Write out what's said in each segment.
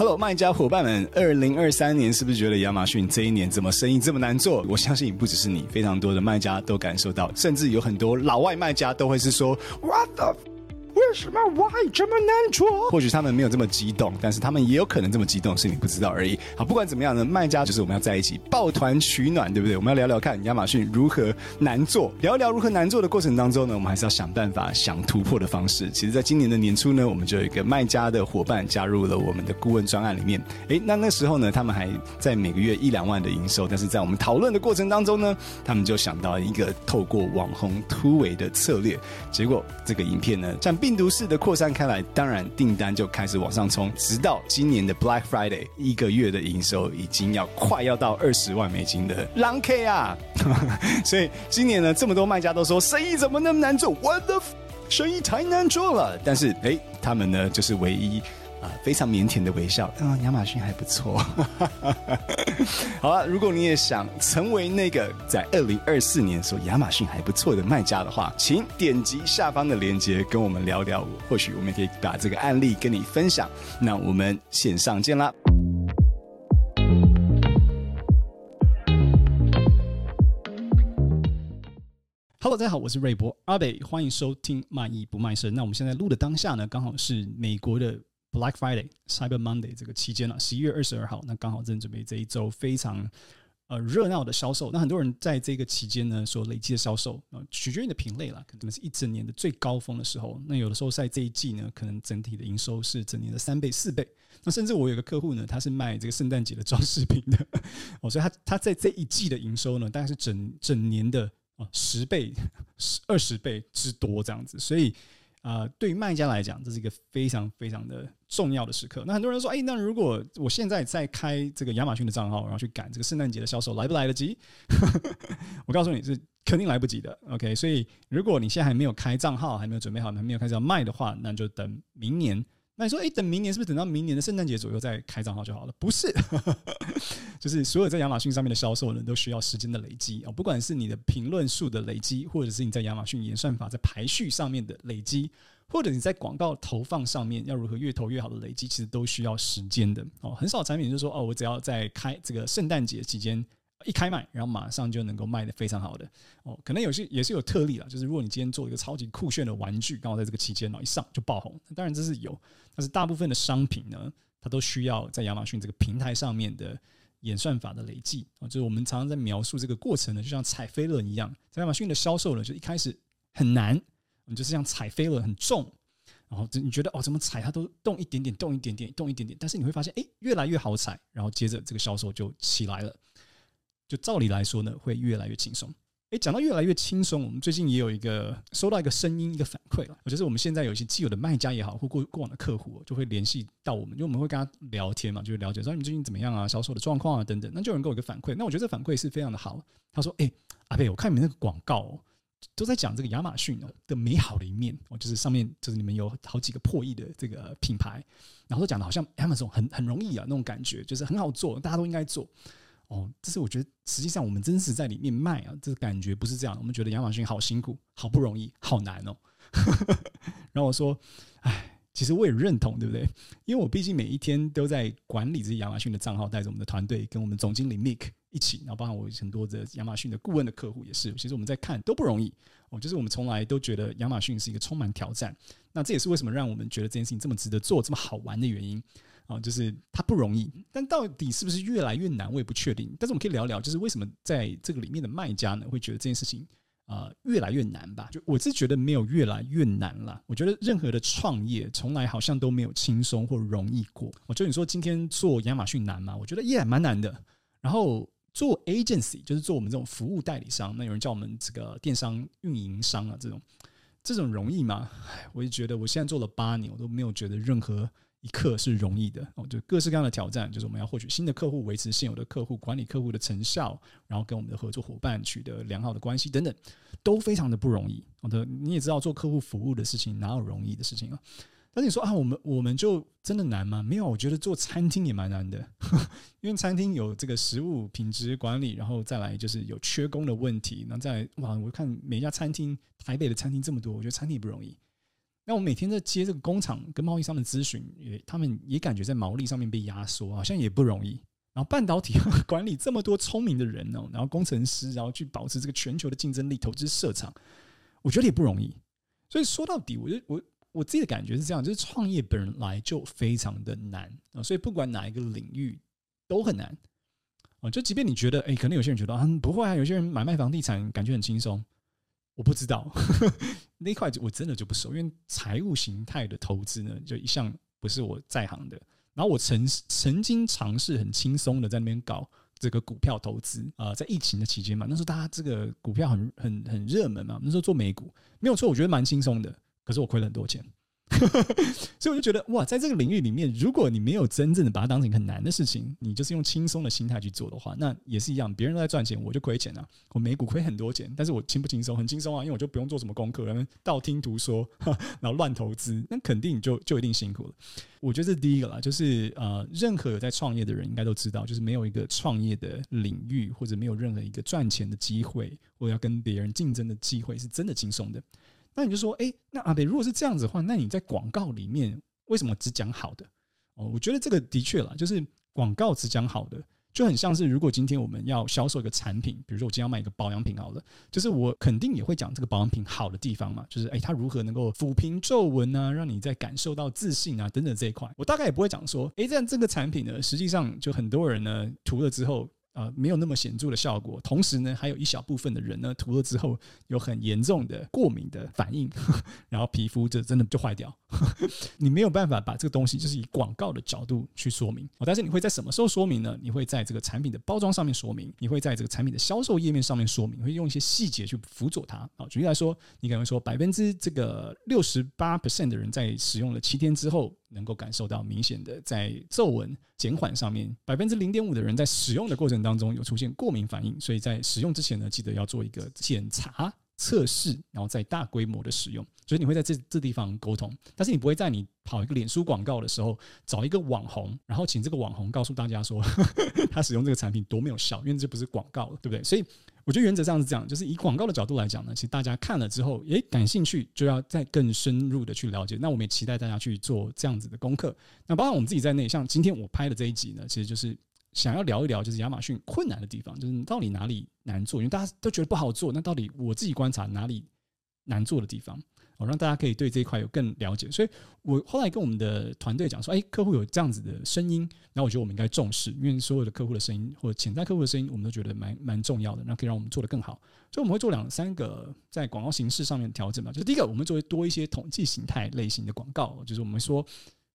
Hello，卖家伙伴们，二零二三年是不是觉得亚马逊这一年怎么生意这么难做？我相信不只是你，非常多的卖家都感受到，甚至有很多老外卖家都会是说，What the。为什么 Why 这么难做？或许他们没有这么激动，但是他们也有可能这么激动，是你不知道而已。好，不管怎么样呢，卖家就是我们要在一起抱团取暖，对不对？我们要聊聊看亚马逊如何难做，聊聊如何难做的过程当中呢，我们还是要想办法想突破的方式。其实，在今年的年初呢，我们就有一个卖家的伙伴加入了我们的顾问专案里面。诶，那那时候呢，他们还在每个月一两万的营收，但是在我们讨论的过程当中呢，他们就想到一个透过网红突围的策略。结果这个影片呢，像病毒式的扩散开来，当然订单就开始往上冲，直到今年的 Black Friday，一个月的营收已经要快要到二十万美金的 Long K 啊！所以今年呢，这么多卖家都说生意怎么那么难做？What the，生意太难做了。但是哎，他们呢就是唯一。非常腼腆的微笑。嗯，亚马逊还不错。好了，如果你也想成为那个在二零二四年说亚马逊还不错的卖家的话，请点击下方的链接跟我们聊聊。或许我们可以把这个案例跟你分享。那我们线上见啦！Hello，大家好，我是瑞博阿北，欢迎收听卖艺不卖身。那我们现在录的当下呢，刚好是美国的。Black Friday、Cyber Monday 这个期间了，十一月二十二号，那刚好正准备这一周非常呃热闹的销售。那很多人在这个期间呢，所累计的销售啊，取决于你的品类啦，可能是一整年的最高峰的时候。那有的时候在这一季呢，可能整体的营收是整年的三倍、四倍。那甚至我有个客户呢，他是卖这个圣诞节的装饰品的，哦，所以他他在这一季的营收呢，大概是整整年的啊十倍、十二十倍之多这样子，所以。啊、呃，对于卖家来讲，这是一个非常非常的重要的时刻。那很多人说，哎，那如果我现在在开这个亚马逊的账号，然后去赶这个圣诞节的销售，来不来得及？我告诉你是肯定来不及的。OK，所以如果你现在还没有开账号，还没有准备好，还没有开始要卖的话，那就等明年。那你说，诶，等明年是不是等到明年的圣诞节左右再开账号就好了？不是，就是所有在亚马逊上面的销售呢，都需要时间的累积啊。不管是你的评论数的累积，或者是你在亚马逊演算法在排序上面的累积，或者你在广告投放上面要如何越投越好的累积，其实都需要时间的哦。很少产品就是说，哦，我只要在开这个圣诞节期间。一开卖，然后马上就能够卖得非常好的哦，可能有些也是有特例了，就是如果你今天做一个超级酷炫的玩具，刚好在这个期间呢一上就爆红，当然这是有，但是大部分的商品呢，它都需要在亚马逊这个平台上面的演算法的累计。啊，就是我们常常在描述这个过程呢，就像踩飞轮一样，在亚马逊的销售呢，就一开始很难，你就是像踩飞轮很重，然后你觉得哦怎么踩它都动一点点，动一点点，动一点点，但是你会发现哎越来越好踩，然后接着这个销售就起来了。就照理来说呢，会越来越轻松。诶，讲到越来越轻松，我们最近也有一个收到一个声音，一个反馈了。我觉得我们现在有一些既有的卖家也好，或过过往的客户，就会联系到我们，因为我们会跟他聊天嘛，就会了解说你们最近怎么样啊，销售的状况啊等等。那就有人给我一个反馈，那我觉得这反馈是非常的好。他说：“诶，阿贝，我看你们那个广告都在讲这个亚马逊的美好的一面，哦，就是上面就是你们有好几个破亿的这个品牌，然后都讲的好像 Amazon 很很容易啊那种感觉，就是很好做，大家都应该做。”哦，这是我觉得，实际上我们真实在里面卖啊，这个感觉不是这样。我们觉得亚马逊好辛苦，好不容易，好难哦。然后我说，哎，其实我也认同，对不对？因为我毕竟每一天都在管理这些亚马逊的账号，带着我们的团队，跟我们总经理 Mick 一起，然后包括我很多的亚马逊的顾问的客户也是。其实我们在看都不容易哦，就是我们从来都觉得亚马逊是一个充满挑战。那这也是为什么让我们觉得这件事情这么值得做，这么好玩的原因。啊，就是它不容易，但到底是不是越来越难，我也不确定。但是我们可以聊聊，就是为什么在这个里面的卖家呢，会觉得这件事情啊、越来越难吧？就我是觉得没有越来越难了。我觉得任何的创业从来好像都没有轻松或容易过。我觉得你说今天做亚马逊难吗？我觉得也蛮难的。然后做 agency 就是做我们这种服务代理商，那有人叫我们这个电商运营商啊，这种这种容易吗？我就觉得我现在做了八年，我都没有觉得任何。一刻是容易的哦，就各式各样的挑战，就是我们要获取新的客户，维持现有的客户，管理客户的成效，然后跟我们的合作伙伴取得良好的关系等等，都非常的不容易。好的，你也知道做客户服务的事情哪有容易的事情啊？但是你说啊，我们我们就真的难吗？没有，我觉得做餐厅也蛮难的，因为餐厅有这个食物品质管理，然后再来就是有缺工的问题，然后再来哇，我看每一家餐厅，台北的餐厅这么多，我觉得餐厅也不容易。那我每天在接这个工厂跟贸易商的咨询，也他们也感觉在毛利上面被压缩，好像也不容易。然后半导体管理这么多聪明的人哦，然后工程师，然后去保持这个全球的竞争力，投资设厂，我觉得也不容易。所以说到底，我就我我自己的感觉是这样，就是创业本来就非常的难啊，所以不管哪一个领域都很难啊。就即便你觉得，哎，可能有些人觉得啊，不会啊，有些人买卖房地产感觉很轻松，我不知道呵呵 那块我真的就不熟，因为财务形态的投资呢，就一向不是我在行的。然后我曾曾经尝试很轻松的在那边搞这个股票投资啊、在疫情的期间嘛，那时候大家这个股票很很很热门嘛，那时候做美股没有错，我觉得蛮轻松的，可是我亏了很多钱。所以我就觉得哇，在这个领域里面，如果你没有真正的把它当成很难的事情，你就是用轻松的心态去做的话，那也是一样，别人都在赚钱，我就亏钱啊。我每股亏很多钱，但是我轻不轻松？很轻松啊，因为我就不用做什么功课，然后道听途说，然后乱投资，那肯定就就一定辛苦了。我觉得这是第一个啦，就是呃，任何有在创业的人应该都知道，就是没有一个创业的领域，或者没有任何一个赚钱的机会，或者要跟别人竞争的机会，是真的轻松的。那你就说，哎、那阿北如果是这样子的话，那你在广告里面为什么只讲好的？哦，我觉得这个的确啦，就是广告只讲好的，就很像是如果今天我们要销售一个产品，比如说我今天要卖一个保养品好了，就是我肯定也会讲这个保养品好的地方嘛，就是哎、它如何能够抚平皱纹啊，让你在感受到自信啊等等这一块，我大概也不会讲说，哎、这样这个产品呢，实际上就很多人呢涂了之后。呃，没有那么显著的效果。同时呢，还有一小部分的人呢，涂了之后有很严重的过敏的反应，然后皮肤就真的就坏掉。你没有办法把这个东西就是以广告的角度去说明。但是你会在什么时候说明呢？你会在这个产品的包装上面说明，你会在这个产品的销售页面上面说明，会用一些细节去辅佐它。好，举例来说，你可能说百分之这个六十八 percent 的人在使用了七天之后。能够感受到明显的在皱纹减缓上面，百分之零点五的人在使用的过程当中有出现过敏反应，所以在使用之前呢，记得要做一个检查。测试，然后再大规模的使用。所以你会在这这地方沟通，但是你不会在你跑一个脸书广告的时候找一个网红，然后请这个网红告诉大家说 他使用这个产品多没有效，因为这不是广告了，对不对？所以。我觉得原则上是这样，就是以广告的角度来讲呢，其实大家看了之后，诶，感兴趣就要再更深入的去了解。那我们也期待大家去做这样子的功课。那包括我们自己在内，像今天我拍的这一集呢，其实就是想要聊一聊，就是亚马逊困难的地方，就是到底哪里难做？因为大家都觉得不好做，那到底我自己观察哪里难做的地方？我让大家可以对这一块有更了解，所以我后来跟我们的团队讲说，哎，客户有这样子的声音，那我觉得我们应该重视，因为所有的客户的声音或者潜在客户的声音，我们都觉得蛮蛮重要的，那可以让我们做得更好。所以我们会做两三个在广告形式上面调整嘛，就是第一个，我们作为多一些统计形态类型的广告，就是我们说，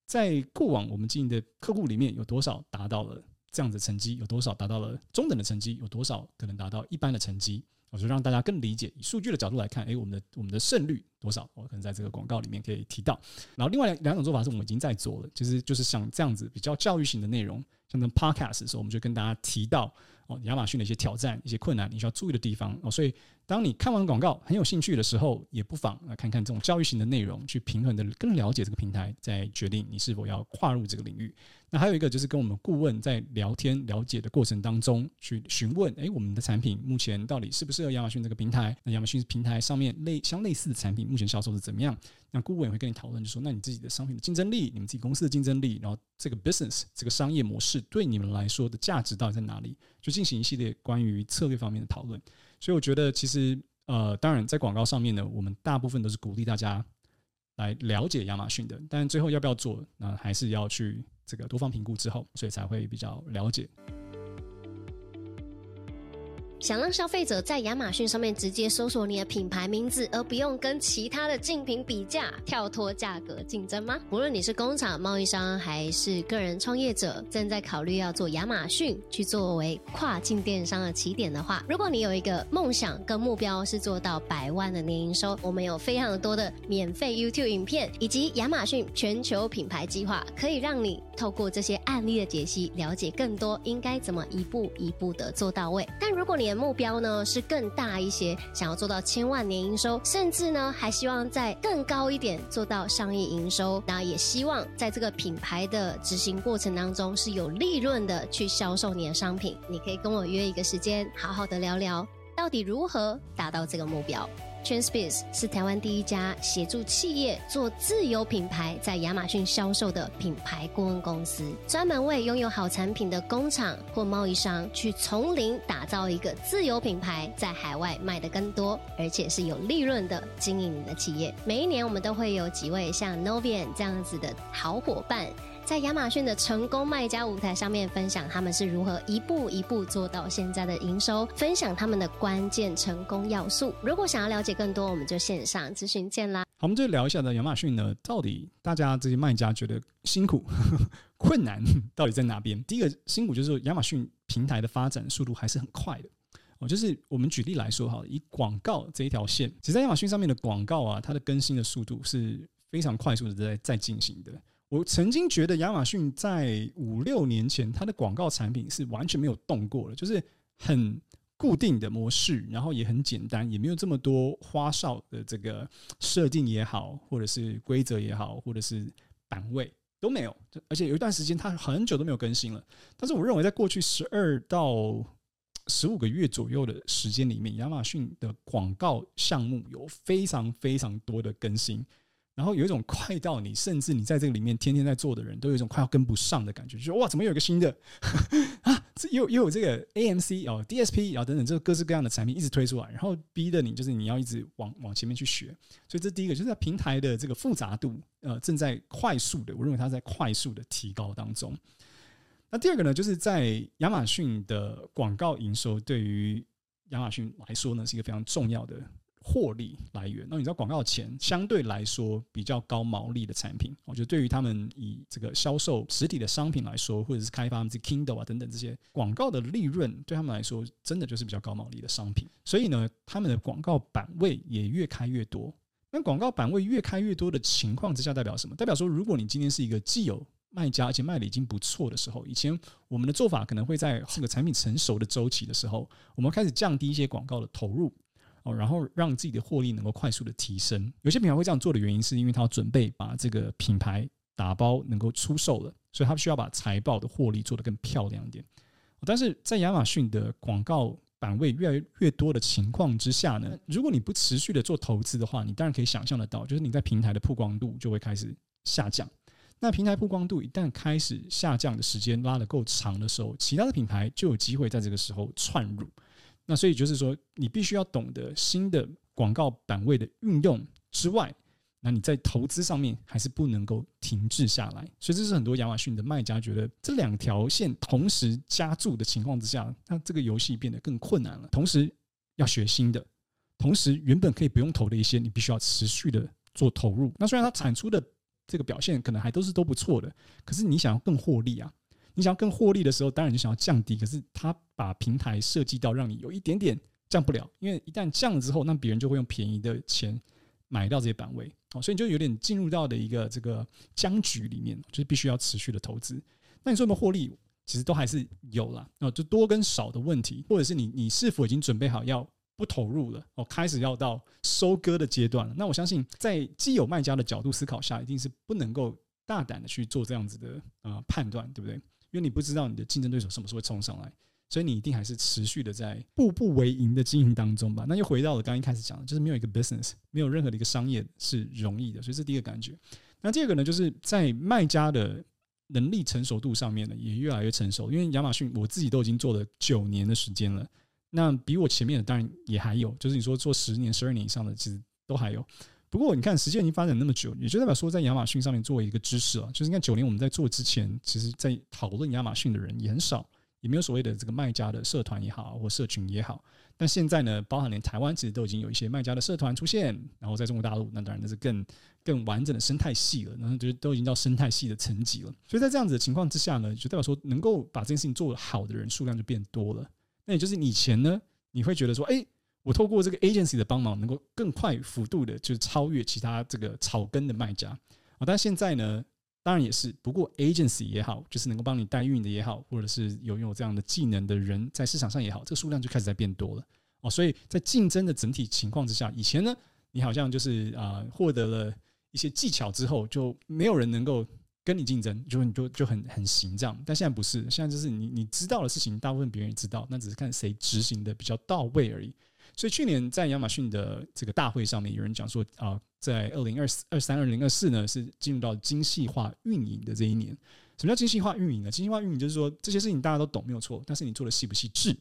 在过往我们经营的客户里面有多少达到了这样子的成绩，有多少达到了中等的成绩，有多少可能达到一般的成绩。我就让大家更理解，以数据的角度来看，诶，我们的我们的胜率多少？我可能在这个广告里面可以提到。然后另外两两种做法是我们已经在做了，其实就是像这样子比较教育型的内容，像那 podcast 的时候，我们就跟大家提到哦，亚马逊的一些挑战、一些困难，你需要注意的地方哦。所以当你看完广告很有兴趣的时候，也不妨来看看这种教育型的内容，去平衡的更了解这个平台，再决定你是否要跨入这个领域。那还有一个就是跟我们顾问在聊天了解的过程当中去询问，诶，我们的产品目前到底适不适合亚马逊这个平台？那亚马逊平台上面类相类似的产品目前销售是怎么样？那顾问也会跟你讨论，就说那你自己的商品的竞争力，你们自己公司的竞争力，然后这个 business 这个商业模式对你们来说的价值到底在哪里？就进行一系列关于策略方面的讨论。所以我觉得其实呃，当然在广告上面呢，我们大部分都是鼓励大家来了解亚马逊的，但最后要不要做，那还是要去。这个多方评估之后，所以才会比较了解。想让消费者在亚马逊上面直接搜索你的品牌名字，而不用跟其他的竞品比价、跳脱价格竞争吗？无论你是工厂、贸易商，还是个人创业者，正在考虑要做亚马逊去作为跨境电商的起点的话，如果你有一个梦想跟目标是做到百万的年营收，我们有非常多的免费 YouTube 影片，以及亚马逊全球品牌计划，可以让你透过这些案例的解析，了解更多应该怎么一步一步的做到位。但如果你的目标呢是更大一些，想要做到千万年营收，甚至呢还希望再更高一点做到上亿营收。那也希望在这个品牌的执行过程当中是有利润的去销售你的商品。你可以跟我约一个时间，好好的聊聊到底如何达到这个目标。Transpace 是台湾第一家协助企业做自有品牌在亚马逊销售的品牌顾问公司，专门为拥有好产品的工厂或贸易商去从零打造一个自有品牌，在海外卖得更多，而且是有利润的经营你的企业。每一年我们都会有几位像 Novian 这样子的好伙伴。在亚马逊的成功卖家舞台上面，分享他们是如何一步一步做到现在的营收，分享他们的关键成功要素。如果想要了解更多，我们就线上咨询见啦。好，我们就聊一下呢，亚马逊呢，到底大家这些卖家觉得辛苦、困难到底在哪边？第一个辛苦就是，亚马逊平台的发展速度还是很快的哦。就是我们举例来说哈，以广告这一条线，其实在亚马逊上面的广告啊，它的更新的速度是非常快速的在在进行的。我曾经觉得亚马逊在五六年前，它的广告产品是完全没有动过的，就是很固定的模式，然后也很简单，也没有这么多花哨的这个设定也好，或者是规则也好，或者是版位都没有。而且有一段时间，它很久都没有更新了。但是我认为，在过去十二到十五个月左右的时间里面，亚马逊的广告项目有非常非常多的更新。然后有一种快到你，甚至你在这个里面天天在做的人都有一种快要跟不上的感觉，就是哇，怎么又有个新的 啊？这又又有这个 AMC 哦，DSP 啊等等，这个各式各样的产品一直推出来，然后逼得你就是你要一直往往前面去学。所以这第一个就是在平台的这个复杂度呃正在快速的，我认为它在快速的提高当中。那第二个呢，就是在亚马逊的广告营收对于亚马逊来说呢，是一个非常重要的。获利来源，那你知道广告钱相对来说比较高毛利的产品，我觉得对于他们以这个销售实体的商品来说，或者是开发这 Kindle 啊等等这些广告的利润，对他们来说真的就是比较高毛利的商品。所以呢，他们的广告版位也越开越多。那广告版位越开越多的情况之下，代表什么？代表说，如果你今天是一个既有卖家，而且卖的已经不错的时候，以前我们的做法可能会在这个产品成熟的周期的时候，我们开始降低一些广告的投入。哦，然后让自己的获利能够快速的提升。有些品牌会这样做的原因，是因为他要准备把这个品牌打包能够出售了，所以他需要把财报的获利做得更漂亮一点。但是在亚马逊的广告版位越来越多的情况之下呢，如果你不持续的做投资的话，你当然可以想象得到，就是你在平台的曝光度就会开始下降。那平台曝光度一旦开始下降的时间拉得够长的时候，其他的品牌就有机会在这个时候窜入。那所以就是说，你必须要懂得新的广告版位的运用之外，那你在投资上面还是不能够停滞下来。所以这是很多亚马逊的卖家觉得，这两条线同时加注的情况之下，那这个游戏变得更困难了。同时要学新的，同时原本可以不用投的一些，你必须要持续的做投入。那虽然它产出的这个表现可能还都是都不错的，可是你想要更获利啊。你想要更获利的时候，当然就想要降低。可是他把平台设计到让你有一点点降不了，因为一旦降了之后，那别人就会用便宜的钱买到这些版位，哦，所以你就有点进入到的一个这个僵局里面，就是必须要持续的投资。那你说有没有获利？其实都还是有啦，哦，就多跟少的问题，或者是你你是否已经准备好要不投入了，哦，开始要到收割的阶段了？那我相信，在既有卖家的角度思考下，一定是不能够大胆的去做这样子的呃判断，对不对？因为你不知道你的竞争对手什么时候会冲上来，所以你一定还是持续的在步步为营的经营当中吧。那又回到了刚一开始讲的，就是没有一个 business，没有任何的一个商业是容易的，所以这是第一个感觉。那第二个呢，就是在卖家的能力成熟度上面呢，也越来越成熟。因为亚马逊我自己都已经做了九年的时间了，那比我前面的当然也还有，就是你说做十年、十二年以上的，其实都还有。不过你看，时间已经发展那么久，也就代表说，在亚马逊上面作为一个知识啊，就是你看九年我们在做之前，其实在讨论亚马逊的人也很少，也没有所谓的这个卖家的社团也好，或社群也好。但现在呢，包含连台湾其实都已经有一些卖家的社团出现，然后在中国大陆，那当然那是更更完整的生态系了，然后就都已经到生态系的层级了。所以在这样子的情况之下呢，就代表说，能够把这件事情做得好的人数量就变多了。那也就是以前呢，你会觉得说，哎。我透过这个 agency 的帮忙，能够更快幅度的，就超越其他这个草根的卖家啊。但现在呢，当然也是，不过 agency 也好，就是能够帮你代运的也好，或者是拥有这样的技能的人在市场上也好，这个数量就开始在变多了哦。所以在竞争的整体情况之下，以前呢，你好像就是啊，获得了一些技巧之后，就没有人能够跟你竞争，就你就就很很行这样。但现在不是，现在就是你你知道的事情，大部分别人也知道，那只是看谁执行的比较到位而已。所以去年在亚马逊的这个大会上面，有人讲说啊，在二零二四、二三、二零二四呢，是进入到精细化运营的这一年。什么叫精细化运营呢？精细化运营就是说这些事情大家都懂没有错，但是你做的细不细致，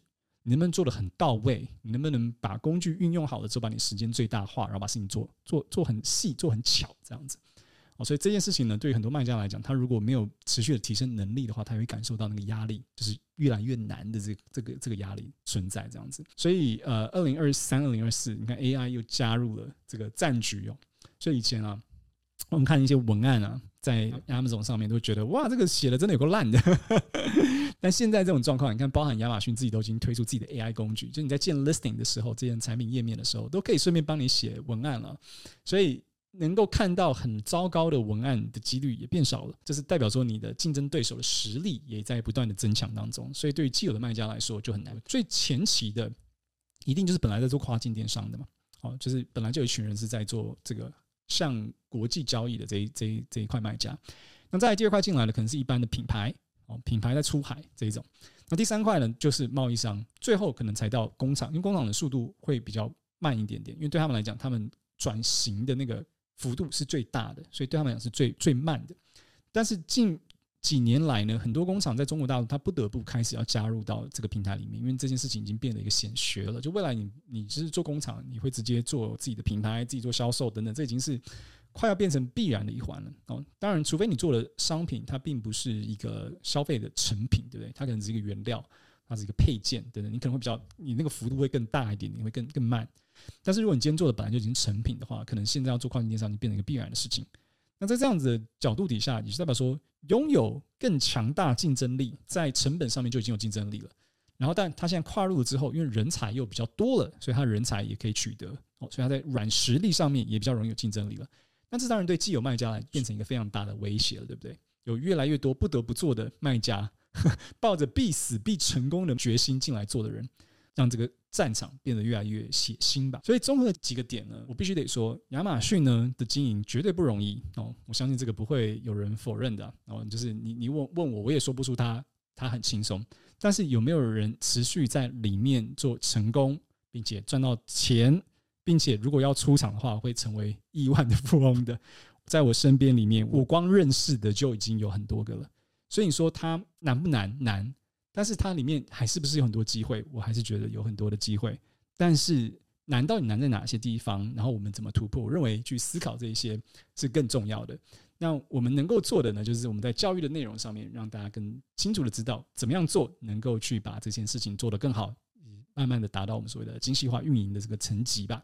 你能不能做的很到位？你能不能把工具运用好了之后，把你时间最大化，然后把事情做做做很细，做很巧这样子。哦，所以这件事情呢，对于很多卖家来讲，他如果没有持续的提升能力的话，他会感受到那个压力，就是越来越难的这个这个这个压力存在这样子。所以呃，二零二三、二零二四，你看 AI 又加入了这个战局哦。所以以前啊，我们看一些文案啊，在 Amazon 上面都觉得哇，这个写的真的有够烂的。但现在这种状况，你看，包含亚马逊自己都已经推出自己的 AI 工具，就你在建 Listing 的时候，这件产品页面的时候，都可以顺便帮你写文案了。所以。能够看到很糟糕的文案的几率也变少了，这是代表说你的竞争对手的实力也在不断的增强当中，所以对于既有的卖家来说就很难。最前期的一定就是本来在做跨境电商的嘛，哦，就是本来就有一群人是在做这个向国际交易的这一这一这一块卖家。那再第二块进来的可能是一般的品牌哦，品牌在出海这一种。那第三块呢，就是贸易商，最后可能才到工厂，因为工厂的速度会比较慢一点点，因为对他们来讲，他们转型的那个。幅度是最大的，所以对他们来讲是最最慢的。但是近几年来呢，很多工厂在中国大陆，它不得不开始要加入到这个平台里面，因为这件事情已经变得一个显学了。就未来你你其实做工厂，你会直接做自己的品牌，自己做销售等等，这已经是快要变成必然的一环了。哦，当然，除非你做的商品它并不是一个消费的成品，对不对？它可能是一个原料，它是一个配件等等，你可能会比较你那个幅度会更大一点，你会更更慢。但是如果你今天做的本来就已经成品的话，可能现在要做跨境电商你变成一个必然的事情。那在这样子的角度底下，也是代表说拥有更强大竞争力，在成本上面就已经有竞争力了。然后，但他现在跨入了之后，因为人才又比较多了，所以他人才也可以取得哦，所以他在软实力上面也比较容易有竞争力了。那这当然对既有卖家来变成一个非常大的威胁了，对不对？有越来越多不得不做的卖家，抱着必死必成功的决心进来做的人。让这个战场变得越来越血腥吧。所以综合几个点呢，我必须得说，亚马逊呢的经营绝对不容易哦。我相信这个不会有人否认的哦。就是你你问问我，我也说不出他他很轻松。但是有没有人持续在里面做成功，并且赚到钱，并且如果要出场的话，会成为亿万的富翁的，在我身边里面，我光认识的就已经有很多个了。所以你说它难不难？难。但是它里面还是不是有很多机会？我还是觉得有很多的机会。但是难到底难在哪些地方？然后我们怎么突破？我认为去思考这一些是更重要的。那我们能够做的呢，就是我们在教育的内容上面，让大家更清楚的知道怎么样做，能够去把这件事情做得更好，慢慢的达到我们所谓的精细化运营的这个层级吧。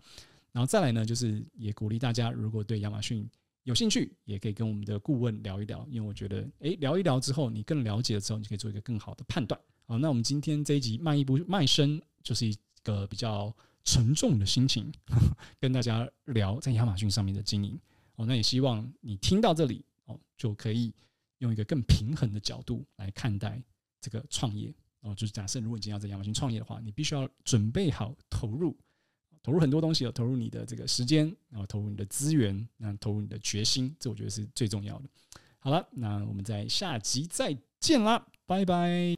然后再来呢，就是也鼓励大家，如果对亚马逊。有兴趣也可以跟我们的顾问聊一聊，因为我觉得，诶，聊一聊之后，你更了解了之后，你可以做一个更好的判断。好，那我们今天这一集卖一不卖身，就是一个比较沉重的心情，跟大家聊在亚马逊上面的经营。哦，那也希望你听到这里，哦，就可以用一个更平衡的角度来看待这个创业。哦，就是假设如果你今天要在亚马逊创业的话，你必须要准备好投入。投入很多东西，投入你的这个时间，然后投入你的资源，那投入你的决心，这我觉得是最重要的。好了，那我们在下集再见啦，拜拜。